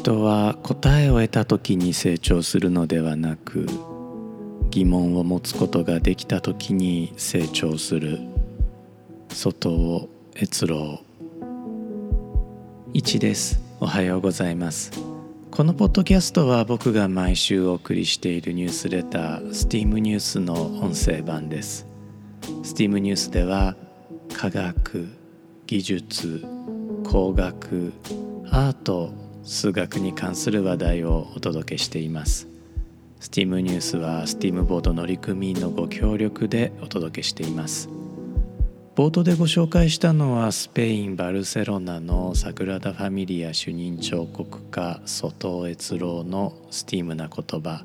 人は答えを得た時に成長するのではなく疑問を持つことができた時に成長する。外を越郎一です。おはようございます。このポッドキャストは僕が毎週お送りしているニュースレター STEAM ニュースの音声版です。STEAM ニュースでは科学技術工学アート数学に関する話題をお届けしています。STEAM ニュースは STEAM ボード乗組員のご協力でお届けしています。冒頭でご紹介したのはスペイン・バルセロナのサグラダ・ファミリア主任彫刻家外尾悦郎のスティームな言葉。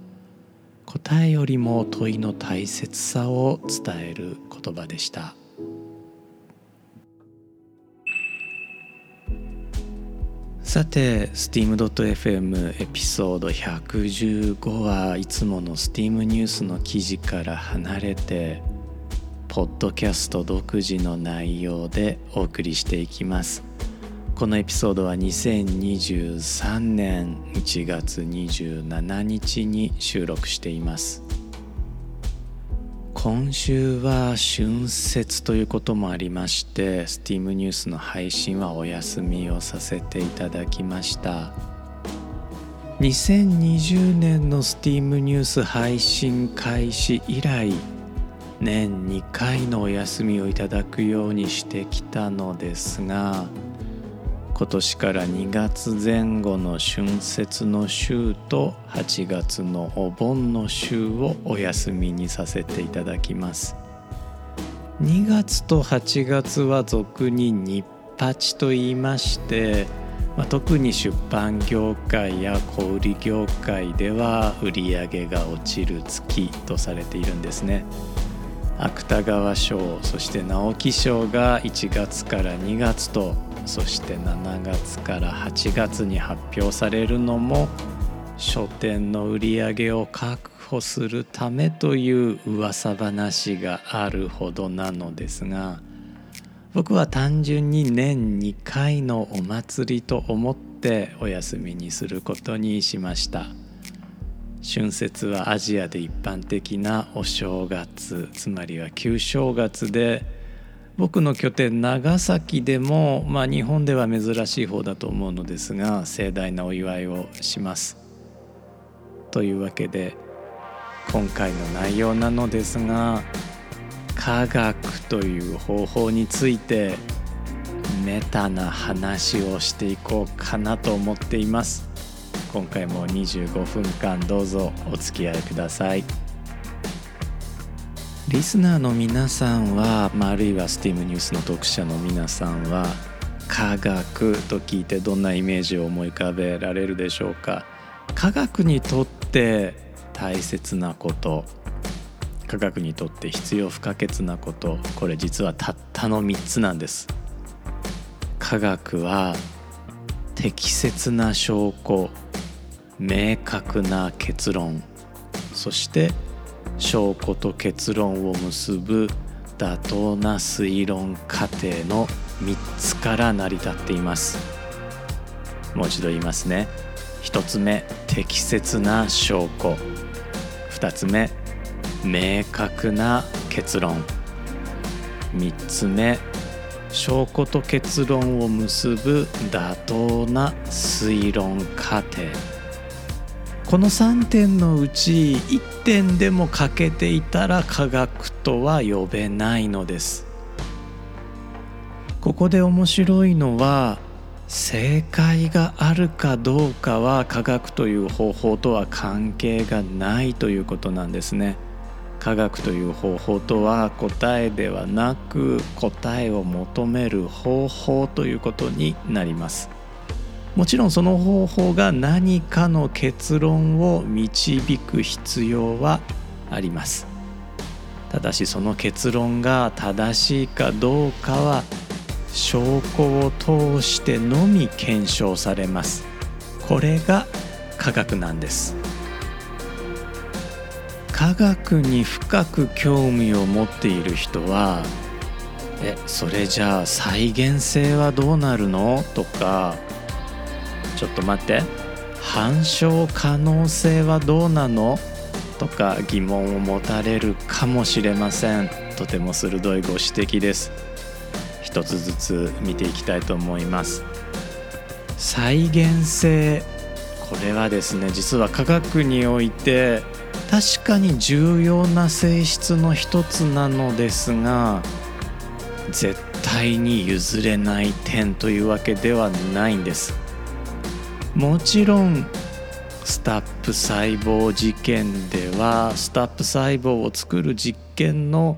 答えよりも問いの大切さを伝える言葉でした。さて steam.fm エピソード115はいつもの Steam ニュースの記事から離れてポッドキャスト独自の内容でお送りしていきます。このエピソードは2023年1月27日に収録しています。今週は春節ということもありまして STEAM ニュースの配信はお休みをさせていただきました。2020年の STEAM ニュース配信開始以来年2回のお休みをいただくようにしてきたのですが今年から2月前後の春節の週と8月のお盆の週をお休みにさせていただきます。2月と8月は俗に日八と言いまして、まあ、特に出版業界や小売業界では売り上げが落ちる月とされているんですね。芥川賞そして直木賞が1月から2月とそして7月から8月に発表されるのも書店の売り上げを確保するためという噂話があるほどなのですが僕は単純に年2回のお祭りと思ってお休みにすることにしました。春節はアジアで一般的なお正月つまりは旧正月で僕の拠点長崎でも、まあ、日本では珍しい方だと思うのですが盛大なお祝いをします。というわけで今回の内容なのですが科学という方法についてメタな話をしていこうかなと思っています今回も25分間どうぞお付き合いくださいリスナーの皆さんは、まあ、あるいは STEAM ニュースの読者の皆さんは科学と聞いてどんなイメージを思い浮かべられるでしょうか？科学にとって大切なこと科学にとって必要不可欠なこと。これ実はたったの3つなんです。科学は適切な証拠明確な結論。そして証拠と結論を結ぶ妥当な推論過程の3つから成り立っています。もう一度言いますね。1つ目適切な証拠。2つ目明確な結論。3つ目証拠と結論を結ぶ妥当な推論過程。この3点のうち1点でも欠けていたら科学とは呼べないのです。ここで面白いのは正解があるかどうかは科学という方法とは関係がないということなんですね。科学という方法とは答えではなく答えを求める方法ということになります。もちろんその方法が何かの結論を導く必要はあります。ただしその結論が正しいかどうかは証拠を通してのみ検証されます。これが科学なんです。科学に深く興味を持っている人はえそれじゃあ再現性はどうなるの？とかちょっと待って。反証可能性はどうなの？とか疑問を持たれるかもしれません。とても鋭いご指摘です。一つずつ見ていきたいと思います。再現性。これはですね実は科学において確かに重要な性質の一つなのですが絶対に譲れない点というわけではないんです。もちろんスタップ細胞実験ではスタップ細胞を作る実験の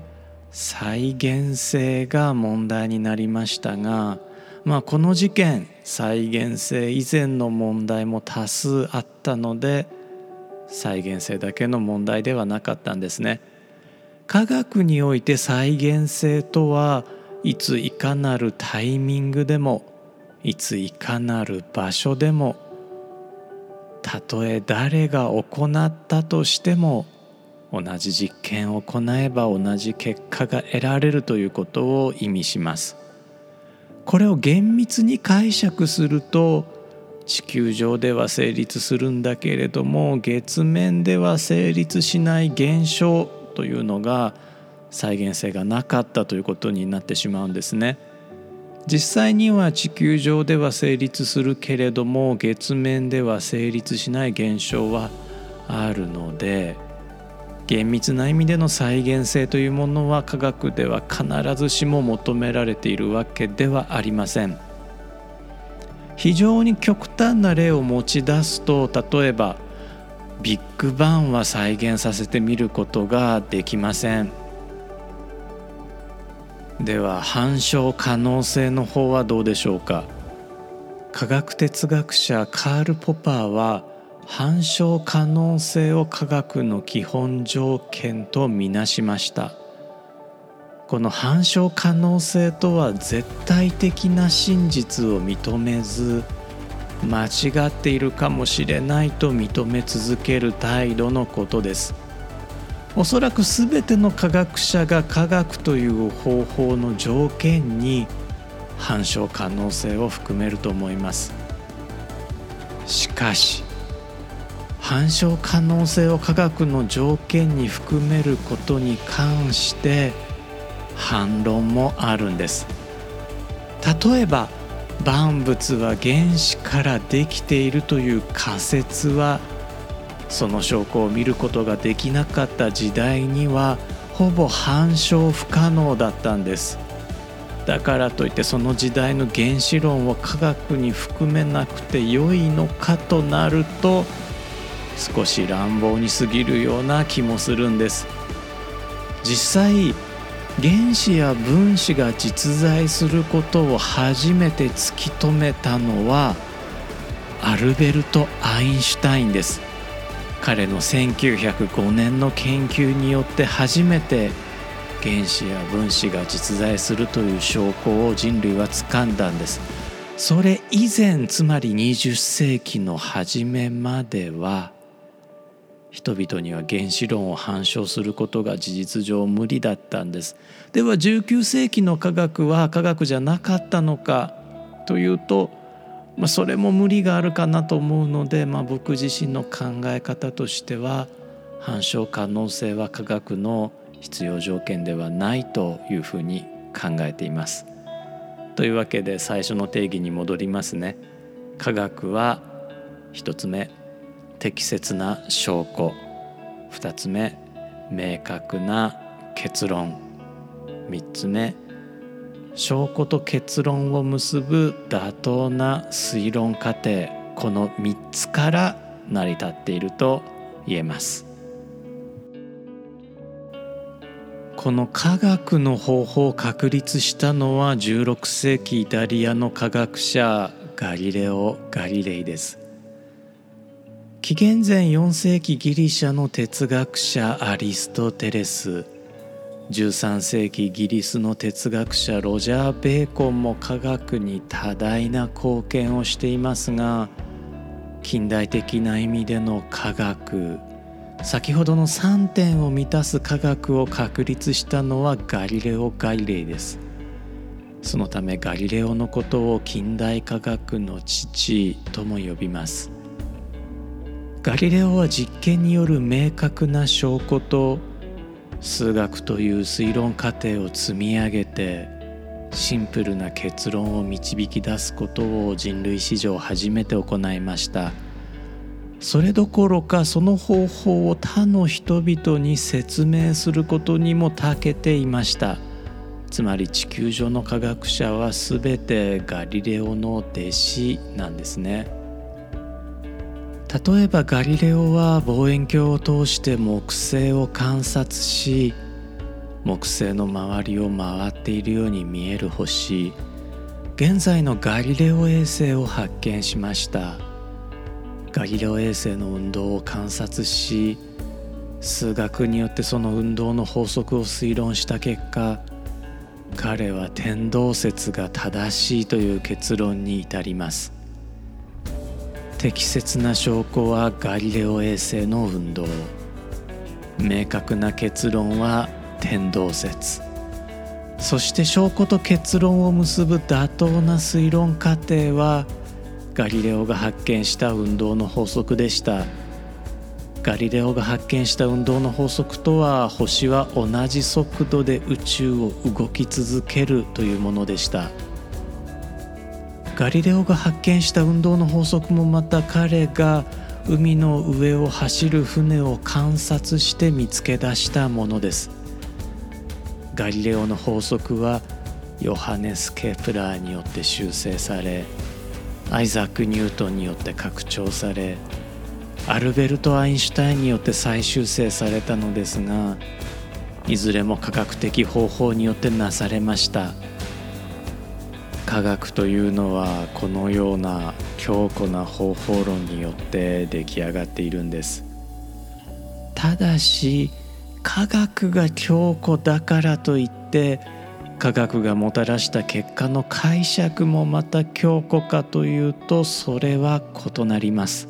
再現性が問題になりましたが、まあ、この事件再現性以前の問題も多数あったので再現性だけの問題ではなかったんですね。科学において再現性とはいついかなるタイミングでもいついかなる場所でもたとえ誰が行ったとしても同じ実験を行えば同じ結果が得られるということを意味します。これを厳密に解釈すると地球上では成立するんだけれども月面では成立しない現象というのが再現性がなかったということになってしまうんですね。実際には地球上では成立するけれども月面では成立しない現象はあるので厳密な意味での再現性というものは科学では必ずしも求められているわけではありません。非常に極端な例を持ち出すと例えばビッグバンは再現させてみることができません。では反証可能性の方はどうでしょうか？科学哲学者カール・ポパーは反証可能性を科学の基本条件とみなしました。この反証可能性とは絶対的な真実を認めず間違っているかもしれないと認め続ける態度のことです。おそらく全ての科学者が科学という方法の条件に反証可能性を含めると思います。しかし反証可能性を科学の条件に含めることに関して反論もあるんです。例えば万物は原子からできているという仮説はその証拠を見ることができなかった時代にはほぼ反証不可能だったんです。だからといってその時代の原子論を科学に含めなくて良いのかとなると少し乱暴に過ぎるような気もするんです。実際原子や分子が実在することを初めて突き止めたのはアルベルト・アインシュタインです。彼の1905年の研究によって初めて原子や分子が実在するという証拠を人類は掴んだんです。それ以前つまり20世紀の初めまでは人々には原子論を反証することが事実上無理だったんです。では19世紀の科学は科学じゃなかったのかというと、まあ、それも無理があるかなと思うので、まあ、僕自身の考え方としては反証可能性は科学の必要条件ではないというふうに考えています。というわけで最初の定義に戻りますね。科学は一つ目適切な証拠2つ目明確な結論3つ目証拠と結論を結ぶ妥当な推論過程この3つから成り立っていると言えます。この科学の方法を確立したのは16世紀イタリアの科学者ガリレオ・ガリレイです。紀元前4世紀ギリシャの哲学者アリストテレス。13世紀イギリスの哲学者ロジャー・ベーコンも科学に多大な貢献をしていますが近代的な意味での科学先ほどの3点を満たす科学を確立したのはガリレオ・ガリレイです。そのためガリレオのことを近代科学の父とも呼びます。ガリレオは実験による明確な証拠と数学という推論過程を積み上げてシンプルな結論を導き出すことを人類史上初めて行いました。それどころかその方法を他の人々に説明することにも長けていました。つまり地球上の科学者は全てガリレオの弟子なんですね。例えばガリレオは望遠鏡を通して木星を観察し木星の周りを回っているように見える星現在のガリレオ衛星を発見しました。ガリレオ衛星の運動を観察し数学によってその運動の法則を推論した結果彼は天動説が正しいという結論に至ります。適切な証拠はガリレオ衛星の運動。明確な結論は天動説。そして証拠と結論を結ぶ妥当な推論過程はガリレオが発見した運動の法則でした。ガリレオが発見した運動の法則とは星は同じ速度で宇宙を動き続けるというものでした。ガリレオが発見した運動の法則もまた彼が海の上を走る船を観察して見つけ出したものです。ガリレオの法則はヨハネス・ケプラーによって修正されアイザック・ニュートンによって拡張されアルベルト・アインシュタインによって再修正されたのですがいずれも科学的方法によってなされました。科学というのはこのような強固な方法論によって出来上がっているんです。ただし科学が強固だからといって科学がもたらした結果の解釈もまた強固かというとそれは異なります。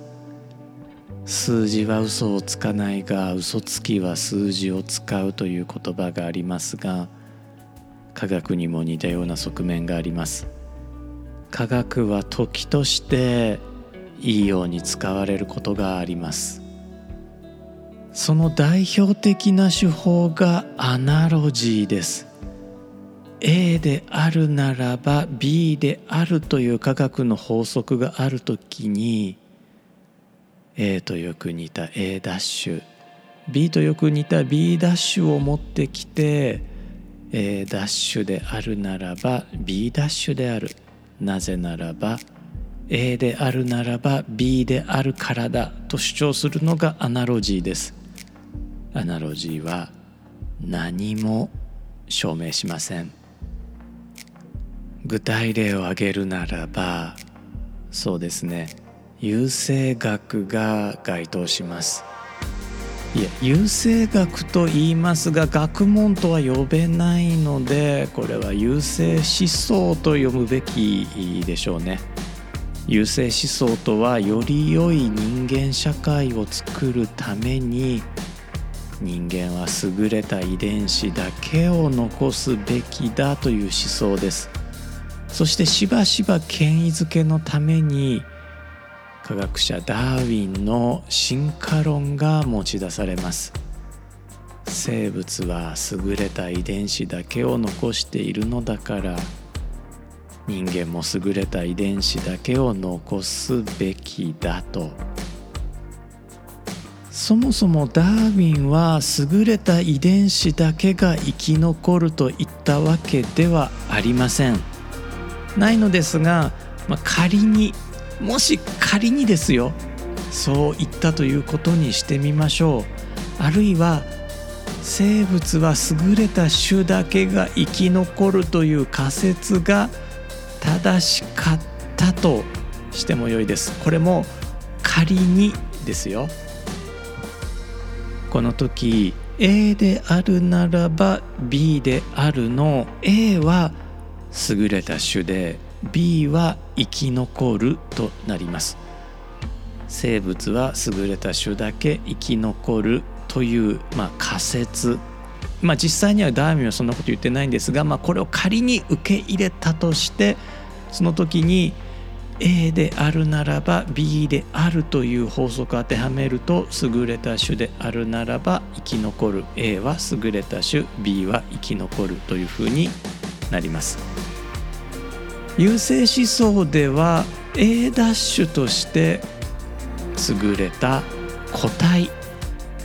数字は嘘をつかないが嘘つきは数字を使うという言葉がありますが科学にも似たような側面があります。科学は時としていいように使われることがあります。その代表的な手法がアナロジーです。A であるならば B であるという科学の法則があるときに A とよく似た A' B とよく似た B' を持ってきて A' であるならば B' ダッシュである。なぜならば A であるならば B であるからだと主張するのがアナロジーです。アナロジーは何も証明しません。具体例を挙げるならばそうですね。優生学が該当します。いや優生学と言いますが学問とは呼べないのでこれは優生思想と読むべきでしょうね。優生思想とはより良い人間社会を作るために人間は優れた遺伝子だけを残すべきだという思想です。そしてしばしば権威づけのために科学者ダーウィンの進化論が持ち出されます。生物は優れた遺伝子だけを残しているのだから人間も優れた遺伝子だけを残すべきだと。そもそもダーウィンは優れた遺伝子だけが生き残るといったわけではありません。ないのですが、まあ、仮にもし仮にですよそう言ったということにしてみましょう。あるいは生物は優れた種だけが生き残るという仮説が正しかったとしてもよいです。これも仮にですよ。この時 A であるならば B であるの。A は優れた種で B は生き残るとなります。生物は優れた種だけ生き残るという、まあ、仮説。まあ実際にはダーウィンはそんなこと言ってないんですが、まあ、これを仮に受け入れたとしてその時に A であるならば B であるという法則を当てはめると優れた種であるならば生き残る。A は優れた種。B は生き残るというふうになります。優勢思想では A ダッシュとして優れた個体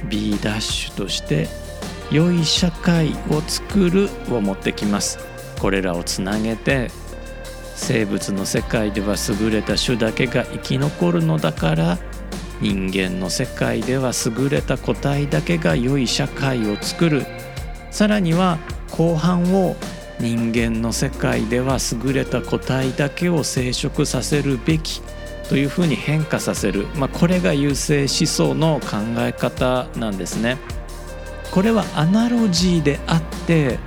B ダッシュとして良い社会を作るを持ってきます。これらをつなげて生物の世界では優れた種だけが生き残るのだから人間の世界では優れた個体だけが良い社会を作る。さらには後半を人間の世界では優れた個体だけを生殖させるべきというふうに変化させる、まあ、これが優勢思想の考え方なんですね。これはアナロジーであって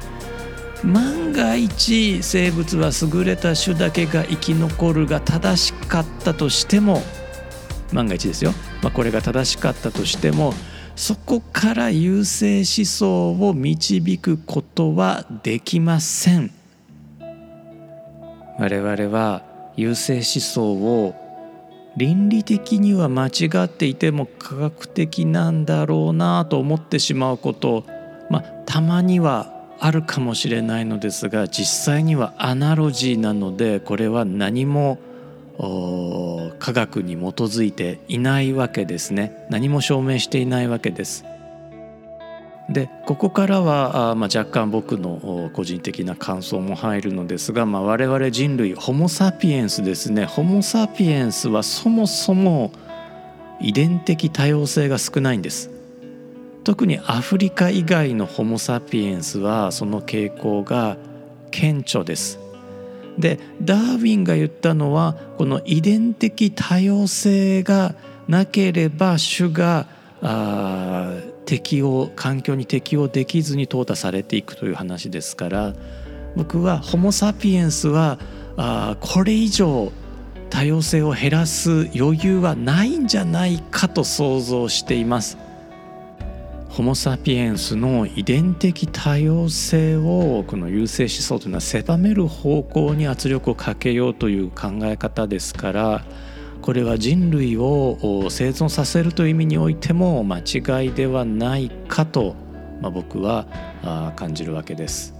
万が一生物は優れた種だけが生き残るが正しかったとしても万が一ですよ、まあ、これが正しかったとしてもそこから優勢思想を導くことはできません。我々は優勢思想を倫理的には間違っていても科学的なんだろうなと思ってしまうことまあたまにはあるかもしれないのですが実際にはアナロジーなのでこれは何も科学に基づいていないわけですね何も証明していないわけです。でここからはあ、まあ、若干僕の個人的な感想も入るのですが、まあ、我々人類ホモ・サピエンスですねホモ・サピエンスはそもそも遺伝的多様性が少ないんです。特にアフリカ以外のホモ・サピエンスはその傾向が顕著です。でダーウィンが言ったのはこの遺伝的多様性がなければ種があ適応環境に適応できずに淘汰されていくという話ですから僕はホモ・サピエンスはあこれ以上多様性を減らす余裕はないんじゃないかと想像しています。ホモ・サピエンスの遺伝的多様性をこの優勢思想というのは狭める方向に圧力をかけようという考え方ですからこれは人類を生存させるという意味においても間違いではないかと、まあ、僕は感じるわけです。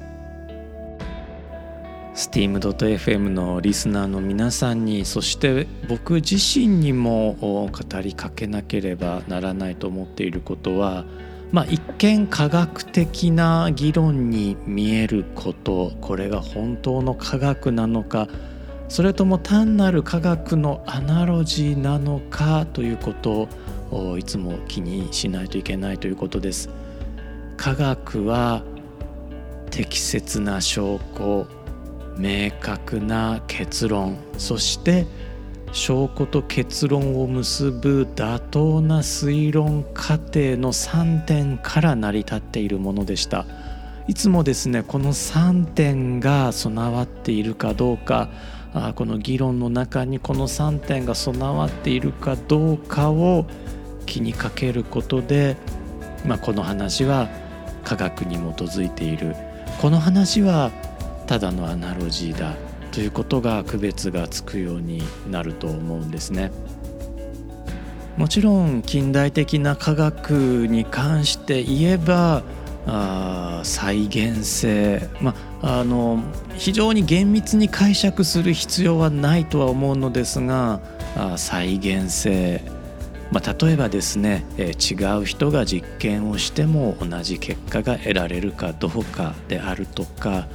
steam.fm のリスナーの皆さんにそして僕自身にも語りかけなければならないと思っていることはまあ、一見科学的な議論に見えることこれが本当の科学なのかそれとも単なる科学のアナロジーなのかということをいつも気にしないといけないということです。科学は適切な証拠明確な結論そして証拠と結論を結ぶ妥当な推論過程の3点から成り立っているものでした。いつもですねこの3点が備わっているかどうかあこの議論の中にこの3点が備わっているかどうかを気にかけることで、まあ、この話は科学に基づいている。この話はただのアナロジーだ。ということが区別がつくようになると思うんですね。もちろん近代的な科学に関して言えばあ再現性、まあの非常に厳密に解釈する必要はないとは思うのですがあ再現性、ま、例えばですね、えー、違う人が実験をしても同じ結果が得られるかどうかであるとか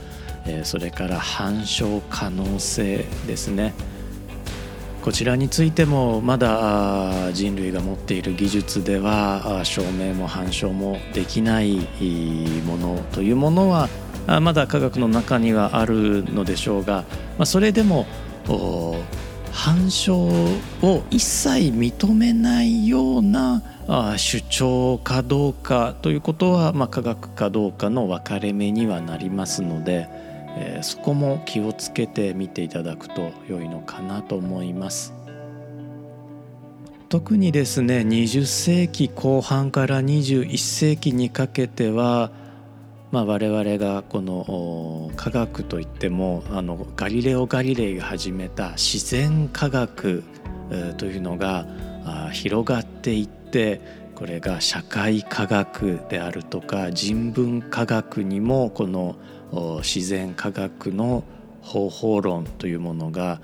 えそれから反証可能性ですねこちらについてもまだ人類が持っている技術では証明も反証もできないものというものはまだ科学の中にはあるのでしょうがそれでも反証を一切認めないような主張かどうかということは、ま、科学かどうかの分かれ目にはなりますので。えー、そこも気をつけて見ていただくと良いのかなと思います。特にですね20世紀後半から21世紀にかけてはまあ、我々がこの科学といってもあのガリレオ・ガリレイが始めた自然科学というのが広がっていってこれが社会科学であるとか人文科学にもこの自然科学の方法論というものが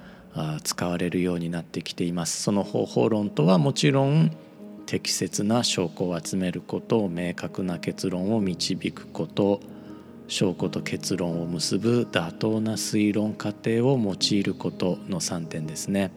使われるようになってきていますその方法論とはもちろん適切な証拠を集めること明確な結論を導くこと証拠と結論を結ぶ妥当な推論過程を用いることの3点ですね。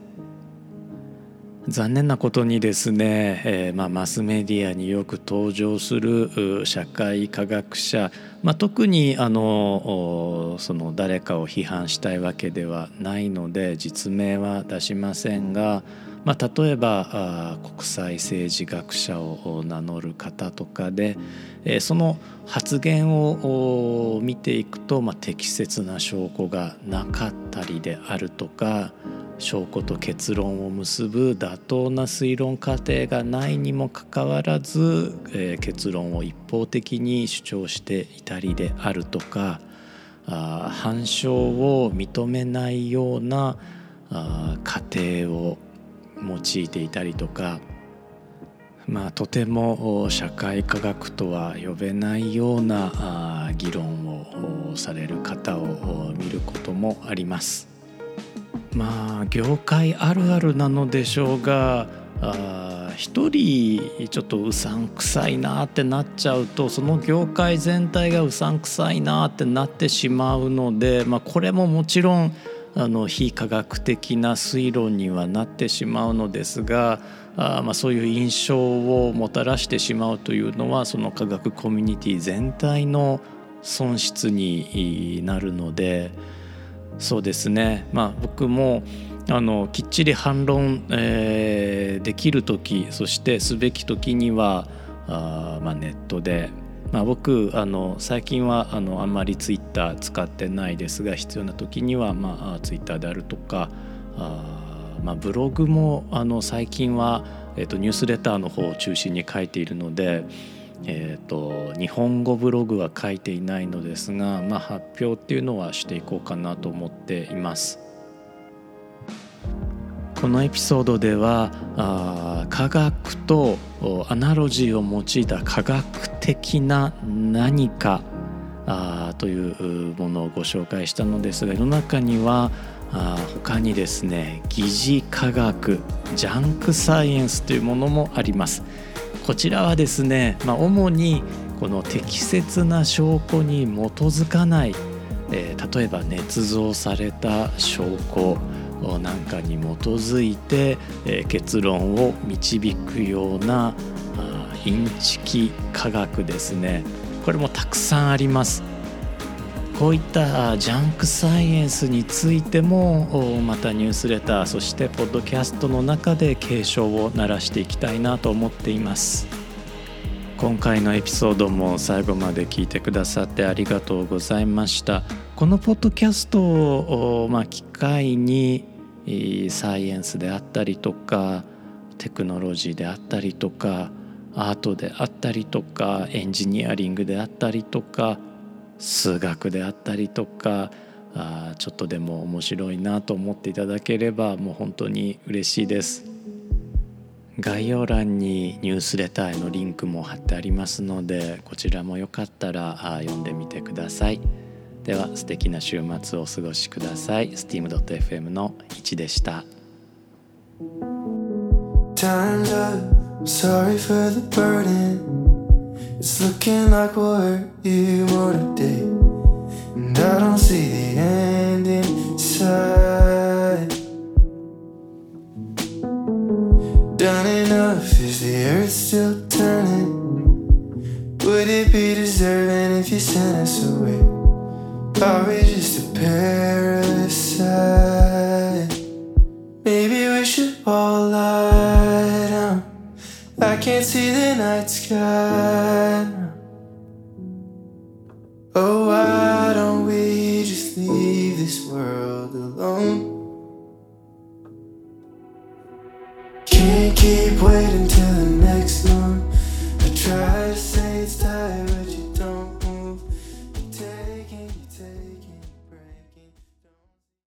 残念なことにですね、えー、まあ、マスメディアによく登場する社会科学者、まあ、特にあのその誰かを批判したいわけではないので実名は出しませんが、まあ、例えば国際政治学者を名乗る方とかで、えー、その発言を見ていくと、ま、適切な証拠がなかったりであるとか証拠と結論を結ぶ妥当な推論過程がないにもかかわらず、えー、結論を一方的に主張していたりであるとかあ反証を認めないようなあ過程を用いていたりとかまあ、とても社会科学とは呼べないようなあ議論をされる方を見ることもあります。まあ業界あるあるなのでしょうが一人ちょっとうさんくさいなってなっちゃうとその業界全体がうさんくさいなってなってしまうので、まあ、これももちろんあの非科学的な推論にはなってしまうのですがあまあそういう印象をもたらしてしまうというのはその科学コミュニティ全体の損失になるので。そうですね、まあ、僕もあのきっちり反論、えー、できる時そしてすべき時にはあ、まあ、ネットで、まあ、僕あの最近はあのあんまりツイッター使ってないですが必要な時には、まあ、ツイッターであるとかあ、まあ、ブログもあの最近は、えーとニュースレターの方を中心に書いているので。えーと、日本語ブログは書いていないのですが、まあ、発表っていうのはしていこうかなと思っています。このエピソードではあ科学とアナロジーを用いた科学的な何かあというものをご紹介したのですが世の中にはあ他にですね疑似科学ジャンクサイエンスというものもあります。こちらはですね、まあ、主にこの適切な証拠に基づかない、えー、例えば捏造された証拠なんかに基づいて、えー、結論を導くようなインチキ科学ですね。これもたくさんあります。こういったジャンクサイエンスについてもまたニュースレターそしてポッドキャストの中で警鐘を鳴らしていきたいなと思っています。今回のエピソードも最後まで聞いてくださってありがとうございました。このポッドキャストを、まあ、機会にサイエンスであったりとかテクノロジーであったりとかアートであったりとかエンジニアリングであったりとか数学であったりとかあちょっとでも面白いなと思っていただければもう本当に嬉しいです。概要欄にニュースレターへのリンクも貼ってありますのでこちらもよかったらあ読んでみてください。では素敵な週末をお過ごしください。steam.fm の1でした。Time's up, sorry for the burden. It's looking like hurt you more today. And I don't see the end in sight. Done enough, is the earth still turning? Would it be deserving if you sent us away? Are we